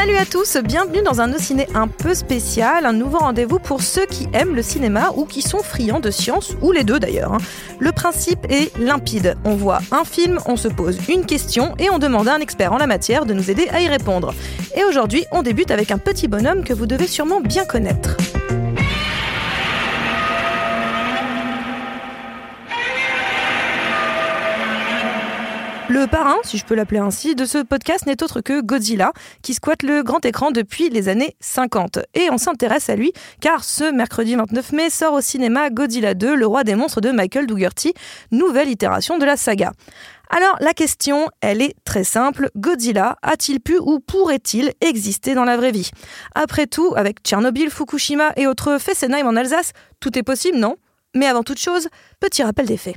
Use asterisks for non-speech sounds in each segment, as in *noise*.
Salut à tous, bienvenue dans un Ciné un peu spécial, un nouveau rendez-vous pour ceux qui aiment le cinéma ou qui sont friands de science, ou les deux d'ailleurs. hein. Le principe est limpide. On voit un film, on se pose une question et on demande à un expert en la matière de nous aider à y répondre. Et aujourd'hui, on débute avec un petit bonhomme que vous devez sûrement bien connaître. Le parrain, si je peux l'appeler ainsi, de ce podcast n'est autre que Godzilla, qui squatte le grand écran depuis les années 50. Et on s'intéresse à lui, car ce mercredi 29 mai sort au cinéma Godzilla 2, le roi des monstres de Michael Dougherty, nouvelle itération de la saga. Alors la question, elle est très simple. Godzilla a-t-il pu ou pourrait-il exister dans la vraie vie? Après tout, avec Tchernobyl, Fukushima et autres Fessenheim en Alsace, tout est possible, non? Mais avant toute chose, petit rappel des faits.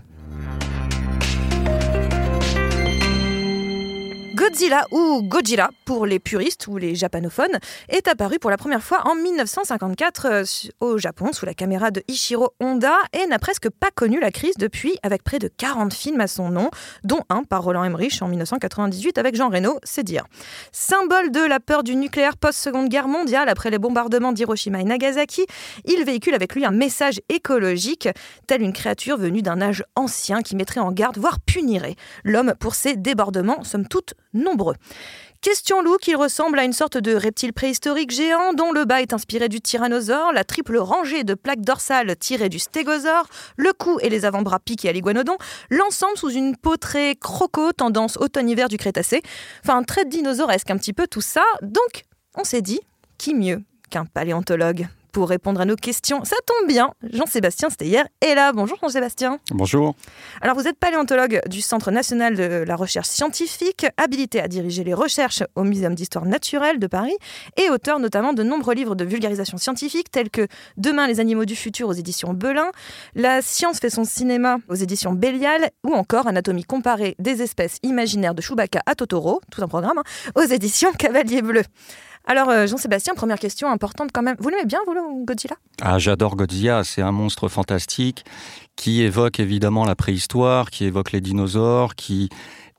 Godzilla ou Gojira pour les puristes ou les japanophones est apparu pour la première fois en 1954 euh, au Japon sous la caméra de Ishiro Honda et n'a presque pas connu la crise depuis avec près de 40 films à son nom dont un par Roland Emmerich en 1998 avec Jean Reno, c'est dire. Symbole de la peur du nucléaire post-seconde guerre mondiale après les bombardements d'Hiroshima et Nagasaki, il véhicule avec lui un message écologique telle une créature venue d'un âge ancien qui mettrait en garde voire punirait l'homme pour ses débordements somme toute nombreux. Question loup qui ressemble à une sorte de reptile préhistorique géant dont le bas est inspiré du tyrannosaure, la triple rangée de plaques dorsales tirées du stégosaure, le cou et les avant-bras piqués à l'iguanodon, l'ensemble sous une peau très croco, tendance automne-hiver du Crétacé. Enfin, très dinosauresque un petit peu tout ça. Donc, on s'est dit, qui mieux qu'un paléontologue? Pour répondre à nos questions. Ça tombe bien, Jean-Sébastien, hier, est là. Bonjour Jean-Sébastien. Bonjour. Alors vous êtes paléontologue du Centre national de la recherche scientifique, habilité à diriger les recherches au Muséum d'histoire naturelle de Paris et auteur notamment de nombreux livres de vulgarisation scientifique tels que Demain les animaux du futur aux éditions Belin, La science fait son cinéma aux éditions Bélial ou encore Anatomie comparée des espèces imaginaires de Chewbacca à Totoro, tout un programme, hein, aux éditions Cavalier Bleu. Alors euh, Jean-Sébastien, première question importante quand même. Vous l'aimez bien, vous, Godzilla? Ah, j'adore Godzilla, c'est un monstre fantastique qui évoque évidemment la préhistoire, qui évoque les dinosaures, qui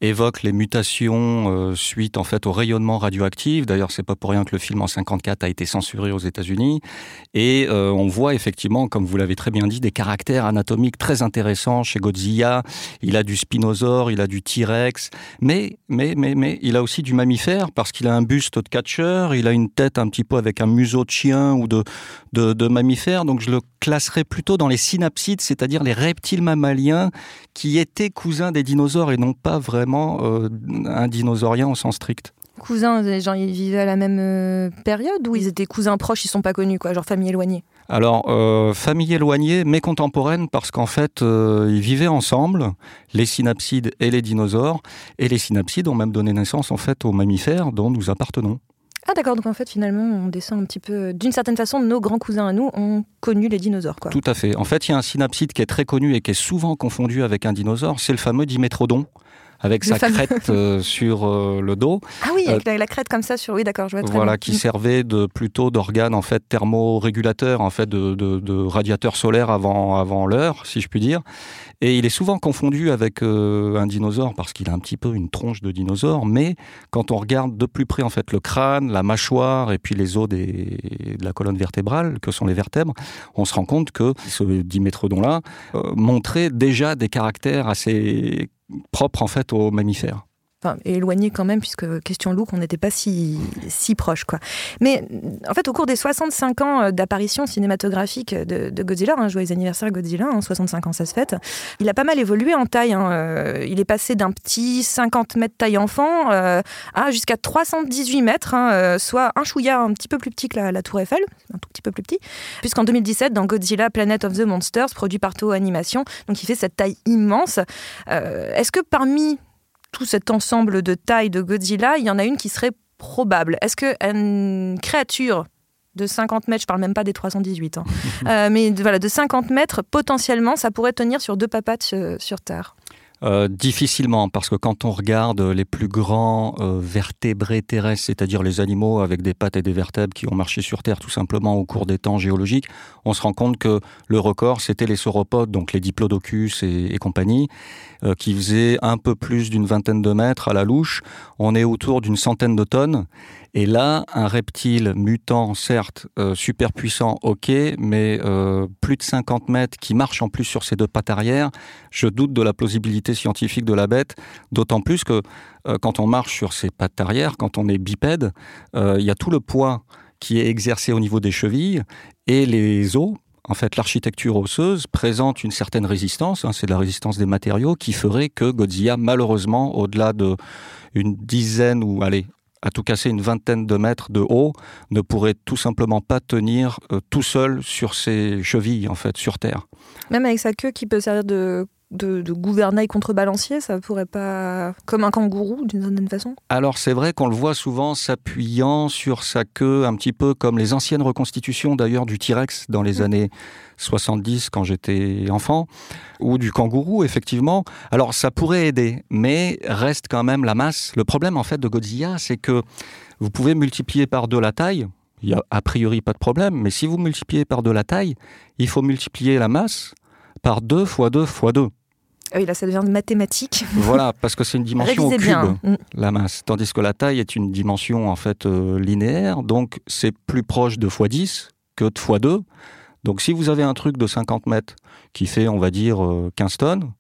évoque les mutations euh, suite en fait au rayonnement radioactif. D'ailleurs, c'est pas pour rien que le film en 54 a été censuré aux États-Unis. Et euh, on voit effectivement, comme vous l'avez très bien dit, des caractères anatomiques très intéressants chez Godzilla. Il a du spinosaure, il a du T-Rex, mais mais mais mais il a aussi du mammifère parce qu'il a un buste de catcheur, il a une tête un petit peu avec un museau de chien ou de de, de mammifère. Donc je le classerais plutôt dans les synapsides, c'est-à-dire les reptiles mammaliens qui étaient cousins des dinosaures et non pas vraiment euh, un dinosaurien au sens strict. Cousins, genre ils vivaient à la même euh, période ou ils étaient cousins proches, ils sont pas connus, quoi, genre famille éloignée? Alors, euh, famille éloignée, mais contemporaine, parce qu'en fait, euh, ils vivaient ensemble, les synapsides et les dinosaures, et les synapsides ont même donné naissance en fait aux mammifères dont nous appartenons. Ah d'accord, donc en fait finalement on descend un petit peu, d'une certaine façon, nos grands cousins à nous ont connu les dinosaures, quoi. Tout à fait. En fait, il y a un synapside qui est très connu et qui est souvent confondu avec un dinosaure, c'est le fameux dimétrodon, avec Le sa fameux. crête euh, *laughs* sur euh, le dos. Ah oui, avec la, la crête comme ça sur... Oui d'accord, je vois très voilà, bien. qui servait de plutôt d'organe en fait thermorégulateurs, en fait de, de, de radiateur solaire avant avant l'heure, si je puis dire. Et il est souvent confondu avec euh, un dinosaure parce qu'il a un petit peu une tronche de dinosaure, mais quand on regarde de plus près en fait le crâne, la mâchoire et puis les os des, de la colonne vertébrale, que sont les vertèbres, on se rend compte que ce dimétrodon-là euh, montrait déjà des caractères assez propre en fait aux mammifères enfin, éloigné quand même, puisque question look, on n'était pas si, si proche. Quoi. Mais en fait, au cours des 65 ans euh, d'apparition cinématographique de, Godzilla, hein, joyeux anniversaire Godzilla, 65 hein, ans ça se fête, il a pas mal évolué en taille. Hein, euh, il est passé d'un petit 50 mètres taille enfant euh, à jusqu'à 318 mètres, hein, soit un chouïa un petit peu plus petit que la, Tour Eiffel, un tout petit peu plus petit, puisqu'en 2017, dans Godzilla Planet of the Monsters, produit par Toho Animation, donc il fait cette taille immense. Est-ce que parmi tout cet ensemble de tailles de Godzilla, il y en a une qui serait probable. Est-ce qu'une créature de 50 mètres, je parle même pas des 318, hein, *laughs* euh, mais de, voilà, de 50 mètres, potentiellement, ça pourrait tenir sur deux papates euh, sur Terre? Euh, difficilement, parce que quand on regarde les plus grands euh, vertébrés terrestres, c'est-à-dire les animaux avec des pattes et des vertèbres qui ont marché sur Terre tout simplement au cours des temps géologiques, on se rend compte que le record, c'était les sauropodes, donc les diplodocus et, compagnie, euh, qui faisaient un peu plus d'une vingtaine de mètres à la louche. On est autour d'une centaine de tonnes. Et là, un reptile mutant, certes, euh, super puissant, ok, mais euh, plus de 50 mètres, qui marche en plus sur ses deux pattes arrière, je doute de la plausibilité scientifique de la bête, d'autant plus que euh, quand on marche sur ses pattes arrière, quand on est bipède, il y a tout le poids qui est exercé au niveau des chevilles et les os, en fait, l'architecture osseuse présente une certaine résistance, hein, c'est la résistance des matériaux, qui ferait que Godzilla, malheureusement, au-delà de une dizaine ou allez, à tout casser une vingtaine de mètres de haut, ne pourrait tout simplement pas tenir euh, tout seul sur ses chevilles, en fait, sur Terre. Même avec sa queue qui peut servir de de, gouvernail contrebalancier, ça pourrait pas. comme un kangourou d'une certaine façon? Alors c'est vrai qu'on le voit souvent s'appuyant sur sa queue, un petit peu comme les anciennes reconstitutions d'ailleurs du T-Rex dans les mm. années 70 quand j'étais enfant, ou du kangourou effectivement. Alors ça pourrait aider, mais reste quand même la masse. Le problème en fait de Godzilla, c'est que vous pouvez multiplier par deux la taille. Il n'y a a priori pas de problème, mais si vous multipliez par deux la taille, il faut multiplier la masse par 2 fois 2 fois 2. Ah oui, là, ça devient mathématique. Voilà, parce que c'est une dimension au cube, mm. la masse. Tandis que la taille est une dimension, en fait, euh, linéaire. Donc, c'est plus proche de x10 que de x2. Donc, si vous avez un truc de 50 mètres qui fait, on va dire, 15 euh, tonnes,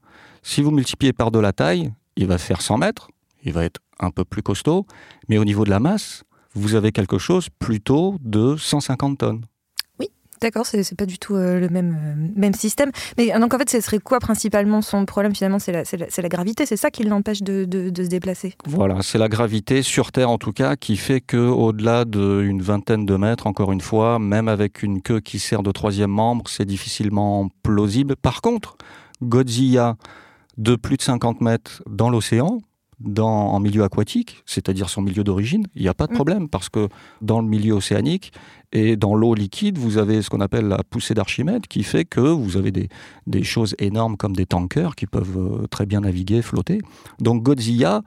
si vous multipliez par de la taille, il va faire 100 mètres. Il va être un peu plus costaud. Mais au niveau de la masse, vous avez quelque chose plutôt de 150 tonnes. D'accord, c'est pas du tout euh, le même, euh, même système. Mais euh, donc en fait, ce serait quoi principalement son problème finalement? C'est la, la, gravité, c'est ça qui l'empêche de, de, se déplacer? Voilà, c'est la gravité sur Terre en tout cas qui fait qu'au-delà d'une vingtaine de mètres, encore une fois, même avec une queue qui sert de troisième membre, c'est difficilement plausible. Par contre, Godzilla de plus de 50 mètres dans l'océan, dans, en milieu aquatique, c'est-à-dire son milieu d'origine, il n'y a pas de mm. problème parce que dans le milieu océanique et dans l'eau liquide, vous avez ce qu'on appelle la poussée d'Archimède qui fait que vous avez des, des choses énormes comme des tankers qui peuvent euh, très bien naviguer, flotter. Donc Godzilla,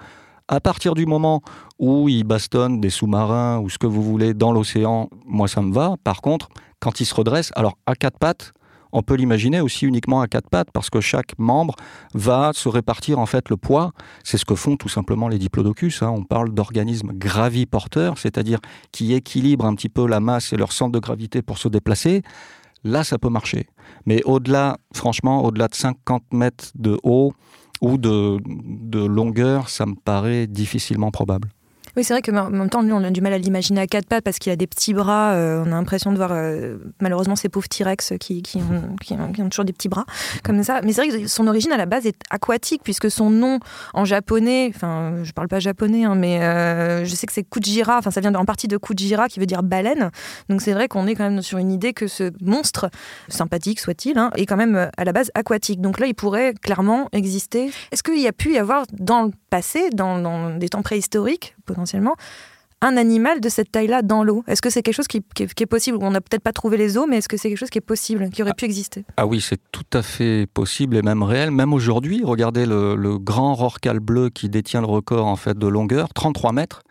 à partir du moment où il bastonne des sous-marins ou ce que vous voulez dans l'océan, moi ça me va. Par contre, quand il se redresse, alors à quatre pattes, on peut l'imaginer aussi uniquement à quatre pattes parce que chaque membre va se répartir en fait le poids. C'est ce que font tout simplement les diplodocus. Hein. On parle d'organismes graviporteurs, c'est-à-dire qui équilibrent un petit peu la masse et leur centre de gravité pour se déplacer. Là, ça peut marcher. Mais au-delà, franchement, au-delà de 50 mètres de haut ou de, de longueur, ça me paraît difficilement probable. Oui, c'est vrai que en même temps, nous, on a du mal à l'imaginer à quatre pattes parce qu'il a des petits bras. Euh, on a l'impression de voir, euh, malheureusement, ces pauvres T-Rex qui, ont, toujours des petits bras comme ça. Mais c'est vrai que son origine à la base est aquatique puisque son nom en japonais, enfin, je parle pas japonais, hein, mais euh, je sais que c'est Kujira, enfin, ça vient en partie de Kujira qui veut dire baleine. Donc c'est vrai qu'on est quand même sur une idée que ce monstre, sympathique soit-il, hein, est quand même à la base aquatique. Donc là, il pourrait clairement exister. Est-ce qu'il y a pu y avoir dans le passé, dans, dans des temps préhistoriques, potentiellement, un animal de cette taille-là dans l'eau? Est-ce que c'est quelque chose qui, est possible? On n'a peut-être pas trouvé les os, mais est-ce que c'est quelque chose qui est possible, qui aurait pu exister? Ah oui, c'est tout à fait possible et même réel. Même aujourd'hui, regardez le, grand rorcal bleu qui détient le record en fait de longueur, 33 mètres.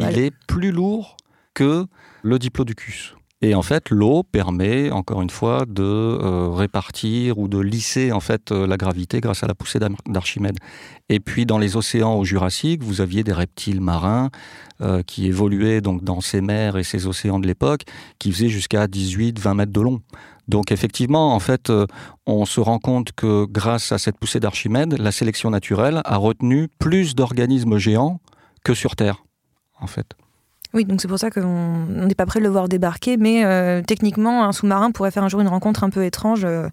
il est plus lourd que le diplodocus. Et en fait, l'eau permet, encore une fois, de euh, répartir ou de lisser en fait euh, la gravité grâce à la poussée d'Archimède. Et puis, dans les océans au Jurassique, vous aviez des reptiles marins euh, qui évoluaient donc dans ces mers et ces océans de l'époque, qui faisaient jusqu'à 18-20 mètres de long. Donc effectivement, en fait, on se rend compte que grâce à cette poussée d'Archimède, la sélection naturelle a retenu plus d'organismes géants que sur Terre, en fait. Oui, donc c'est pour ça qu'on n'est pas prêt de le voir débarquer, mais euh, techniquement, un sous-marin pourrait faire un jour une rencontre un peu étrange. Euh,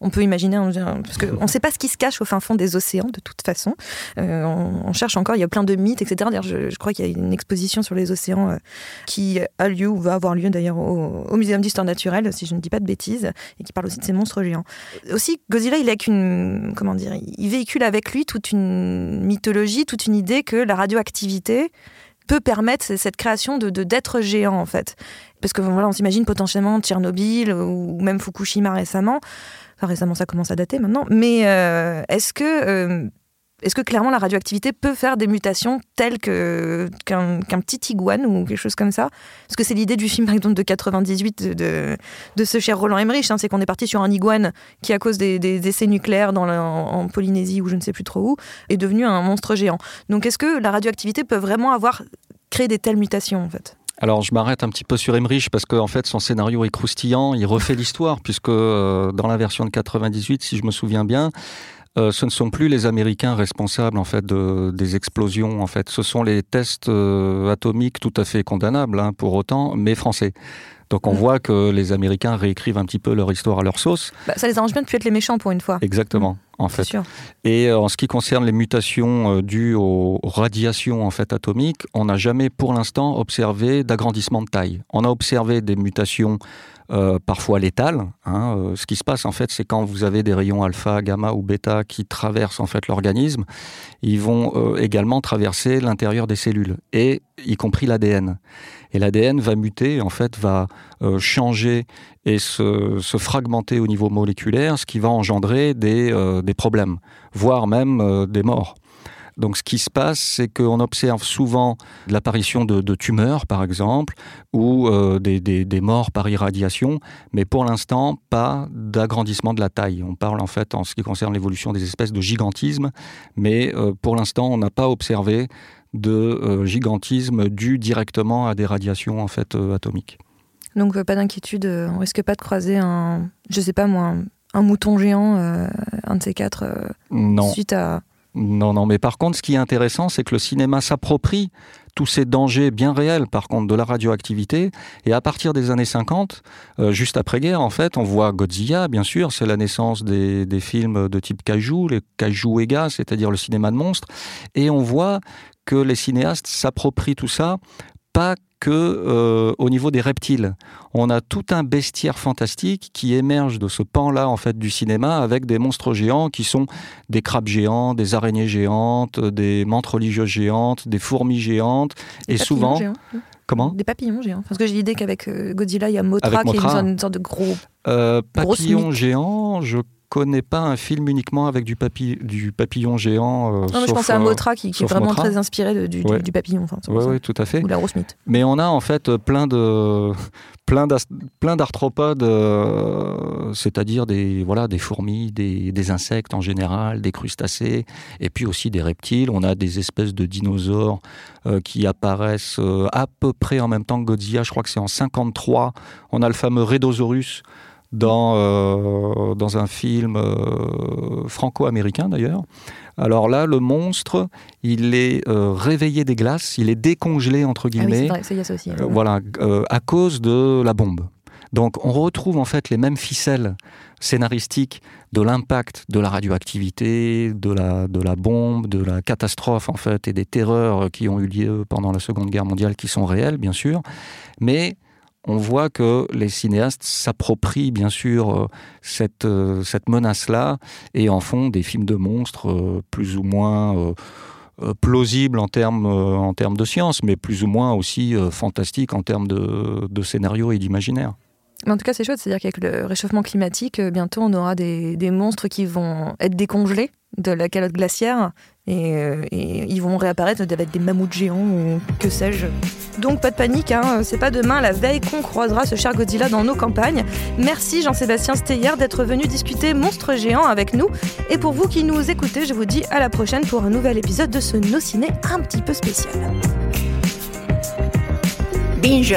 on peut imaginer, parce qu'on ne sait pas ce qui se cache au fin fond des océans, de toute façon. Euh, on, cherche encore, il y a plein de mythes, etc. D'ailleurs, je, crois qu'il y a une exposition sur les océans qui a lieu, ou va avoir lieu d'ailleurs au, au, Muséum d'histoire naturelle, si je ne dis pas de bêtises, et qui parle aussi de ces monstres géants. Aussi, Godzilla, il a qu'une. Comment dire Il véhicule avec lui toute une mythologie, toute une idée que la radioactivité peut permettre cette création de d'être géant en fait. Parce que voilà, on s'imagine potentiellement Tchernobyl ou même Fukushima récemment. Enfin récemment, ça commence à dater maintenant. Mais euh, est-ce que euh, est-ce que clairement la radioactivité peut faire des mutations telles qu'un petit iguane ou quelque chose comme ça? Parce que c'est l'idée du film par exemple de 98 de, ce cher Roland Emmerich, hein, c'est qu'on est parti sur un iguane qui à cause des, essais nucléaires en, Polynésie ou je ne sais plus trop où est devenu un monstre géant. Donc est-ce que la radioactivité peut vraiment avoir créé des telles mutations en fait? Alors, je m'arrête un petit peu sur Emmerich parce qu'en en fait, son scénario est croustillant. Il refait l'histoire puisque euh, dans la version de 98, si je me souviens bien, euh, ce ne sont plus les Américains responsables en fait de, des explosions. En fait, ce sont les tests euh, atomiques tout à fait condamnables hein, pour autant, mais français. Donc on mm. voit que les Américains réécrivent un petit peu leur histoire à leur sauce. Bah, ça les arrange bien de plus être les méchants pour une fois. Exactement. Mm. En fait. Et euh, en ce qui concerne les mutations dues aux radiations en fait atomiques, on n'a jamais pour l'instant observé d'agrandissement de taille. On a observé des mutations euh, parfois létales. Hein. Euh, ce qui se passe en fait, c'est quand vous avez des rayons alpha, gamma ou bêta qui traversent en fait l'organisme, ils vont euh, également traverser l'intérieur des cellules et y compris l'ADN. Et l'ADN va muter, en fait, va changer et se, se, fragmenter au niveau moléculaire, ce qui va engendrer des, des problèmes, voire même des morts. Donc ce qui se passe, c'est qu'on observe souvent l'apparition de, tumeurs, par exemple, ou euh, des, morts par irradiation, mais pour l'instant, pas d'agrandissement de la taille. On parle en fait, en ce qui concerne l'évolution des espèces, de gigantisme, mais euh, pour l'instant, on n'a pas observé de euh, gigantisme dû directement à des radiations en fait atomiques. Donc pas d'inquiétude, on risque pas de croiser un, je sais pas moi, un, mouton géant, un de ces quatre, suite à non, non, mais par contre, ce qui est intéressant, c'est que le cinéma s'approprie tous ces dangers bien réels, par contre, de la radioactivité. Et à partir des années 50, euh, juste après-guerre, en fait, on voit Godzilla, bien sûr, c'est la naissance des, films de type kaiju, les kaiju ega, c'est-à-dire le cinéma de monstres. Et on voit que les cinéastes s'approprient tout ça, pas que euh, au niveau des reptiles. On a tout un bestiaire fantastique qui émerge de ce pan-là en fait du cinéma avec des monstres géants qui sont des crabes géants, des araignées géantes, des mantes religieuses géantes, des fourmis géantes et souvent Comment Des papillons géants. Parce que j'ai l'idée qu'avec euh, Godzilla, il y a Mothra, qui est une sorte, de gros. Euh, papillon géant, je connais pas un film uniquement avec du, du papillon géant. Euh, non, je pense à Motra qui, est vraiment très inspiré du, papillon. oui, tout à fait. Ou la mythe. Mais on a en fait plein de plein d'arthropodes, euh, c'est-à-dire des voilà des fourmis, des, insectes en général, des crustacés, et puis aussi des reptiles. On a des espèces de dinosaures euh, qui apparaissent à peu près en même temps que Godzilla. Je crois que c'est en 53. On a le fameux Rhedosaurus dans, euh, dans un film euh, franco-américain d'ailleurs. Alors là, le monstre, il est euh, réveillé des glaces, il est décongelé entre guillemets. Ah oui, ça aussi. voilà, à cause de la bombe. Donc on retrouve en fait les mêmes ficelles scénaristiques de l'impact de la radioactivité, de la, de la bombe, de la catastrophe en fait et des terreurs qui ont eu lieu pendant la Seconde Guerre mondiale qui sont réelles bien sûr, mais on voit que les cinéastes s'approprient bien sûr euh, cette, euh, cette menace-là et en font des films de monstres euh, plus ou moins plausibles en termes, en termes de science, mais plus ou moins aussi fantastiques en termes de, de scénario et d'imaginaire. Mais en tout cas, c'est chouette, c'est-à-dire qu'avec le réchauffement climatique, euh, bientôt on aura des, des monstres qui vont être décongelés de la calotte glaciaire et, euh, ils vont réapparaître avec des mammouths géants ou que sais-je. Donc pas de panique, hein, c'est pas demain la veille qu'on croisera ce cher Godzilla dans nos campagnes. Merci Jean-Sébastien Steyer d'être venu discuter monstres géants avec nous. Et pour vous qui nous écoutez, je vous dis à la prochaine pour un nouvel épisode de ce No Ciné un petit peu spécial. Binge.